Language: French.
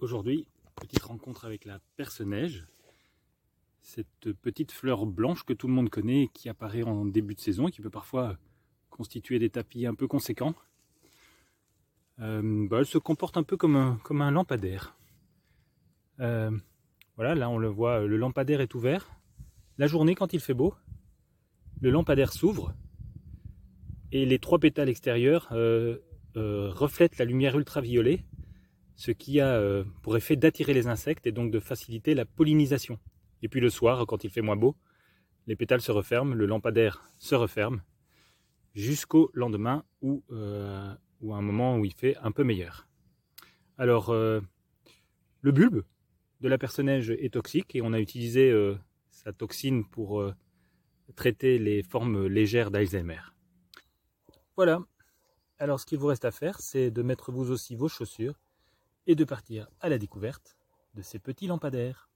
Aujourd'hui, petite rencontre avec la perce-neige, cette petite fleur blanche que tout le monde connaît qui apparaît en début de saison et qui peut parfois constituer des tapis un peu conséquents. Euh, bah, elle se comporte un peu comme un, comme un lampadaire. Euh, voilà, là on le voit, le lampadaire est ouvert. La journée, quand il fait beau, le lampadaire s'ouvre et les trois pétales extérieurs euh, reflètent la lumière ultraviolet ce qui a euh, pour effet d'attirer les insectes et donc de faciliter la pollinisation. Et puis le soir, quand il fait moins beau, les pétales se referment, le lampadaire se referme, jusqu'au lendemain ou, euh, à un moment où il fait un peu meilleur. Alors, euh, le bulbe de la personneige est toxique et on a utilisé sa toxine pour traiter les formes légères d'Alzheimer. Voilà. Alors, ce qu'il vous reste à faire, c'est de mettre vous aussi vos chaussures et de partir à la découverte de ces petits lampadaires.